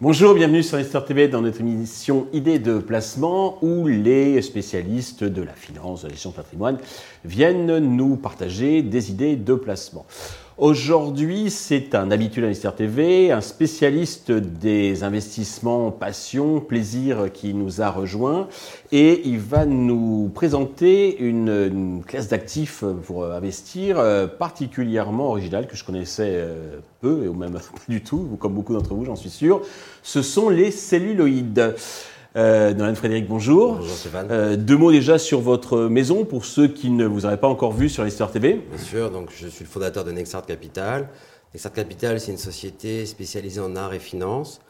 Bonjour, bienvenue sur Esther TV dans notre émission Idées de placement où les spécialistes de la finance, de la gestion de patrimoine viennent nous partager des idées de placement. Aujourd'hui, c'est un habitué d'Investir TV, un spécialiste des investissements passion, plaisir qui nous a rejoint et il va nous présenter une, classe d'actifs pour investir euh, particulièrement originale que je connaissais euh, peu ou même pas du tout, comme beaucoup d'entre vous, j'en suis sûr. Ce sont les celluloïdes. Euh, Nolan Frédéric, bonjour. Bonjour Stéphane. Euh, deux mots déjà sur votre maison pour ceux qui ne vous auraient pas encore vu sur l'Histoire TV. Bien sûr, donc je suis le fondateur de Nexart Capital. Nexart Capital, c'est une société spécialisée en art et finance,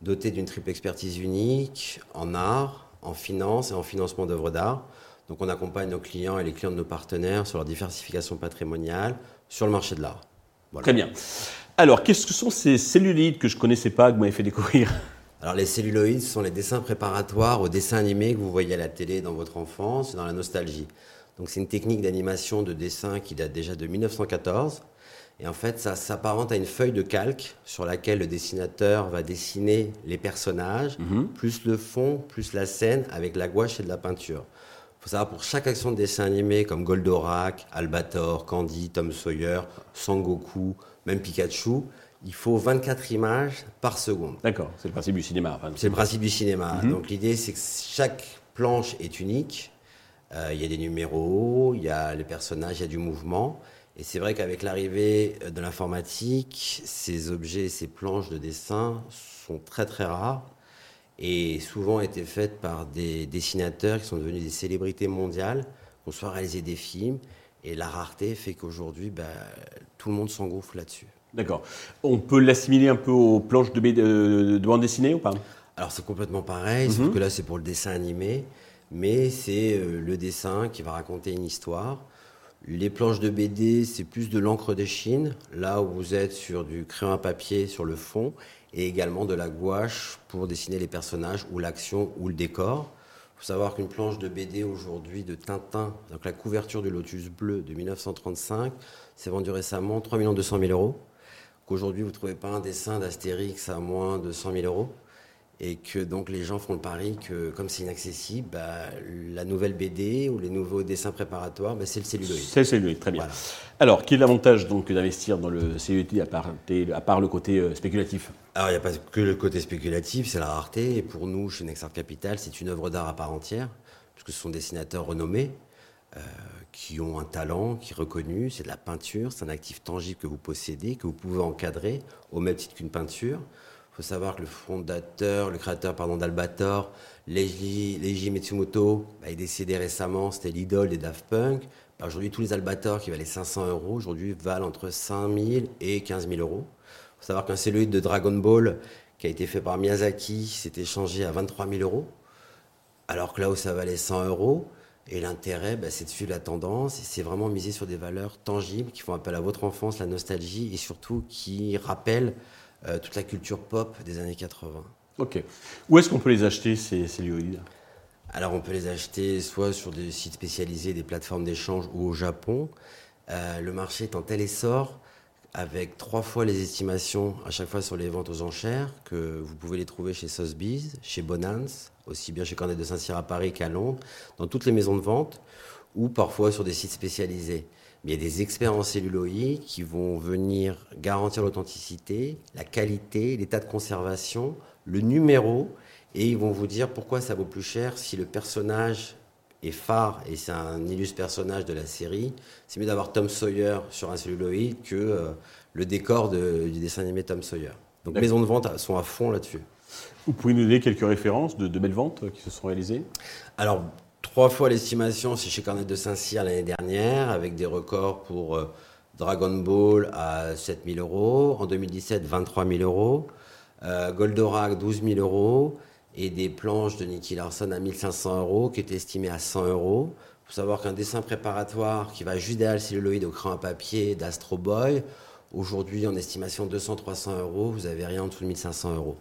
dotée d'une triple expertise unique en art, en finance et en financement d'œuvres d'art. Donc on accompagne nos clients et les clients de nos partenaires sur leur diversification patrimoniale sur le marché de l'art. Très bien. Alors, qu'est-ce que sont ces cellulites que je ne connaissais pas, que vous m'avez fait découvrir? Alors les celluloïdes sont les dessins préparatoires aux dessins animés que vous voyez à la télé dans votre enfance, dans la nostalgie. Donc c'est une technique d'animation de dessin qui date déjà de 1914. Et en fait, ça s'apparente à une feuille de calque sur laquelle le dessinateur va dessiner les personnages, mhm. plus le fond, plus la scène, avec la gouache et de la peinture. Il faut savoir, pour chaque action de dessin animé, comme Goldorak, Albator, Candy, Tom Sawyer, Sangoku, même Pikachu, il faut 24 images par seconde. D'accord, c'est le principe du cinéma. c'est le principe du cinéma. Mhm. Donc l'idée, c'est que chaque planche est unique. Euh, il y a des numéros, il y a les personnages, il y a du mouvement. Et c'est vrai qu'avec l'arrivée de l'informatique, ces objets, ces planches de dessin sont très très rares et souvent été faites par des dessinateurs qui sont devenus des célébrités mondiales, qui ont soit réalisé des films. Et la rareté fait qu'aujourd'hui, bah, tout le monde s'engouffre là-dessus. D'accord. On peut l'assimiler un peu aux planches de, de, bande dessinée ou pas? Alors c'est complètement pareil, sauf mhm. que là c'est pour le dessin animé, mais c'est euh, le dessin qui va raconter une histoire. Les planches de BD, c'est plus de l'encre de Chine, là où vous êtes sur du crayon à papier sur le fond, et également de la gouache pour dessiner les personnages ou l'action ou le décor. Il faut savoir qu'une planche de BD aujourd'hui de Tintin, donc la couverture du Lotus bleu de 1935, s'est vendue récemment 3 200 000 euros qu'aujourd'hui vous ne trouvez pas un dessin d'Astérix à moins de 100 000 euros et que donc les gens font le pari que comme c'est inaccessible, bah, la nouvelle BD ou les nouveaux dessins préparatoires, bah, c'est le celluloïd. C'est le celluloïd, très bien. Alors, quel est l'avantage donc d'investir dans le celluloïd à part, à part le côté euh, spéculatif? Alors, il n'y a pas que le côté spéculatif, c'est la rareté. Et pour nous, chez Nexart Capital, c'est une œuvre d'art à part entière, puisque ce sont des dessinateurs renommés. Euh, qui ont un talent qui est reconnu, c'est de la peinture, c'est un actif tangible que vous possédez, que vous pouvez encadrer au même titre qu'une peinture. Il faut savoir que le fondateur, le créateur pardon, d'Albator, Leiji, Matsumoto, bah, est décédé récemment, c'était l'idole des Daft Punk. Bah, aujourd'hui, tous les Albator qui valaient 500 euros, aujourd'hui valent entre 5 000 et 15 000 euros. Il faut savoir qu'un celluloïde de Dragon Ball qui a été fait par Miyazaki s'est échangé à 23 000 euros, alors que là où ça valait 100 euros, et l'intérêt, bah, c'est de suivre la tendance c'est vraiment miser sur des valeurs tangibles qui font appel à votre enfance, la nostalgie et surtout qui rappellent euh, toute la culture pop des années 80. Ok. Où est-ce qu'on peut les acheter, ces, ces Alors, on peut les acheter soit sur des sites spécialisés, des plateformes d'échange ou au Japon. Euh, le marché est en tel essor avec trois fois les estimations à chaque fois sur les ventes aux enchères, que vous pouvez les trouver chez Sotheby's, chez Bonans, aussi bien chez Cornet de Saint-Cyr à Paris qu'à Londres, dans toutes les maisons de vente, ou parfois sur des sites spécialisés. Mais il y a des experts en celluloïd qui vont venir garantir l'authenticité, la qualité, l'état de conservation, le numéro, et ils vont vous dire pourquoi ça vaut plus cher si le personnage est phare et c'est un illustre personnage de la série. C'est mieux d'avoir Tom Sawyer sur un celluloïd que euh, le décor du dessin animé Tom Sawyer. Donc les maisons de vente sont à fond là-dessus. Vous pouvez nous donner quelques références de, belles ventes qui se sont réalisées? Alors, trois fois l'estimation, c'est chez Cornet de Saint-Cyr l'année dernière, avec des records pour euh, Dragon Ball à 7 000 euros, en 2017 23 000 euros, euh, Goldorak 12 000 euros, et des planches de Nicky Larson à 1500 euros, qui étaient estimées à 100 euros. Il faut savoir qu'un dessin préparatoire qui va juste derrière le celluloïd au crayon à papier d'Astro Boy, aujourd'hui en estimation 200-300 euros, vous n'avez rien en dessous de 1500 euros.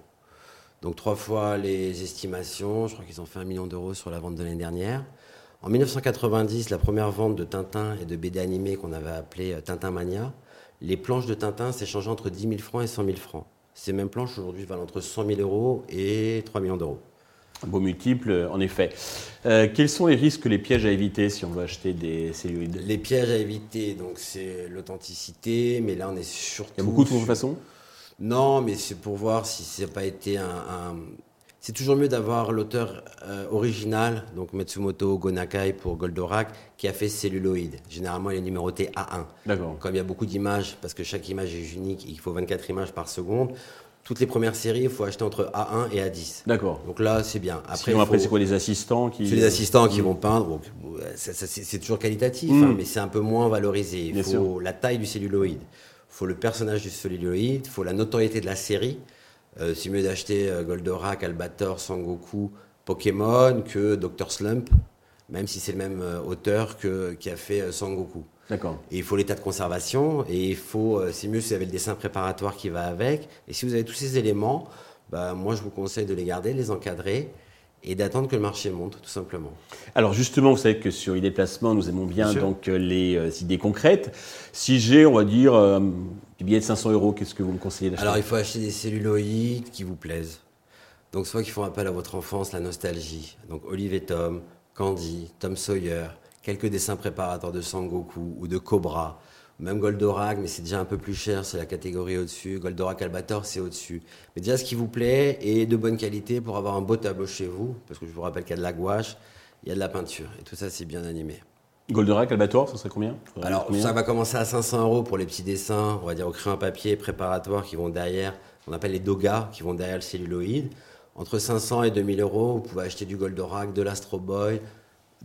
Donc trois fois les estimations, je crois qu'ils ont fait un million d'euros sur la vente de l'année dernière. En 1990, la première vente de Tintin et de BD animés qu'on avait appelé euh, Tintin Mania, les planches de Tintin s'échangeaient entre 10 000 francs et 100 000 francs. Ces mêmes planches aujourd'hui valent entre 100 000 euros et 3 millions d'euros. Un beau multiple, en effet. Euh, quels sont les risques, les pièges à éviter si on veut acheter des celluloïdes? Les pièges à éviter, donc c'est l'authenticité, mais là on est surtout. Il y a beaucoup de contrefaçons Non, mais c'est pour voir si ça n'a pas été un, c'est toujours mieux d'avoir l'auteur euh, original, donc Matsumoto Gonakai pour Goldorak, qui a fait celluloïde. Généralement, il est numéroté A1. D'accord. Comme il y a beaucoup d'images, parce que chaque image est unique et qu'il faut 24 images par seconde, toutes les premières séries, il faut acheter entre A1 et A10. D'accord. Donc là, c'est bien. Après, après c'est quoi les assistants qui... C'est les assistants qui mm. vont peindre. c'est toujours qualitatif, mm. hein, mais c'est un peu moins valorisé. Il faut la taille du celluloïde, il faut le personnage du celluloïde, il faut la notoriété de la série. Euh, c'est mieux d'acheter euh, Goldorak, Albator, Sangoku, Pokémon que Dr. Slump, même si c'est le même euh, auteur que, qui a fait Sangoku. D'accord. Et il faut l'état de conservation et il faut, euh, c'est mieux si vous avez le dessin préparatoire qui va avec. Et si vous avez tous ces éléments, bah, moi je vous conseille de les garder, de les encadrer et d'attendre que le marché monte, tout simplement. Alors justement, vous savez que sur idées placement, nous aimons bien, donc euh, les euh, idées concrètes. Si j'ai, on va dire, euh, du billet de 500 euros, qu'est-ce que vous me conseillez d'acheter? Alors il faut acheter des celluloïdes qui vous plaisent. Donc soit qui font appel à votre enfance, la nostalgie. Donc Olive et Tom, Candy, Tom Sawyer, quelques dessins préparateurs de Sangoku ou de Cobra, même Goldorak, mais c'est déjà un peu plus cher, c'est la catégorie au-dessus. Goldorak Albator, c'est au-dessus. Mais déjà, ce qui vous plaît est de bonne qualité pour avoir un beau tableau chez vous, parce que je vous rappelle qu'il y a de la gouache, il y a de la peinture, et tout ça, c'est bien animé. Goldorak, Albator, ça serait combien? Alors, ça va commencer à 500 euros pour les petits dessins, on va dire au crayon papier préparatoire qui vont derrière, on appelle les dogas, qui vont derrière le celluloïde. Entre 500 et 2000 euros, vous pouvez acheter du Goldorak, de l'Astro Boy,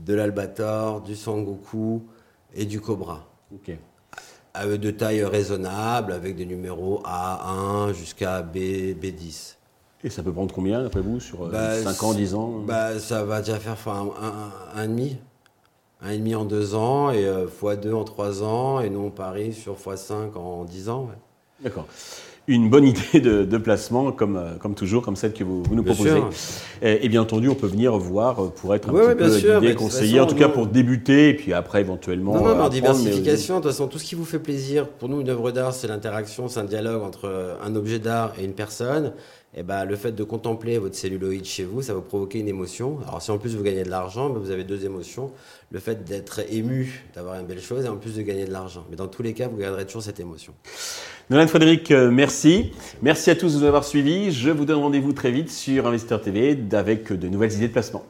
de l'Albator, du Sangoku et du Cobra. Ok. De taille raisonnable, avec des numéros A1 jusqu'à B, B10. Et ça peut prendre combien, après vous, sur 5 bah, ans, 10 ans bah, Ça va déjà faire un, un, demi. Un et demi en 2 ans, et x2 euh, en 3 ans, et nous on parie sur x5 en 10 ans. D'accord une bonne idée de, placement, comme, euh, comme toujours, comme celle que vous, nous proposez. Et, bien entendu, on peut venir voir pour être un petit peu guidé, conseiller, en tout cas pour débuter, et puis après éventuellement. Non, non, en diversification, de toute façon, tout ce qui vous fait plaisir. Pour nous, une œuvre d'art, c'est l'interaction, c'est un dialogue entre euh, un objet d'art et une personne. Et ben, le fait de contempler votre celluloïde chez vous, ça va provoquer une émotion. Alors si en plus vous gagnez de l'argent, ben, vous avez deux émotions. Le fait d'être ému, d'avoir une belle chose, et en plus de gagner de l'argent. Mais dans tous les cas, vous garderez toujours cette émotion. Nolan Frédéric, euh, merci. Merci à tous de nous avoir suivis. Je vous donne rendez-vous très vite sur Investeur TV avec de nouvelles idées de placement.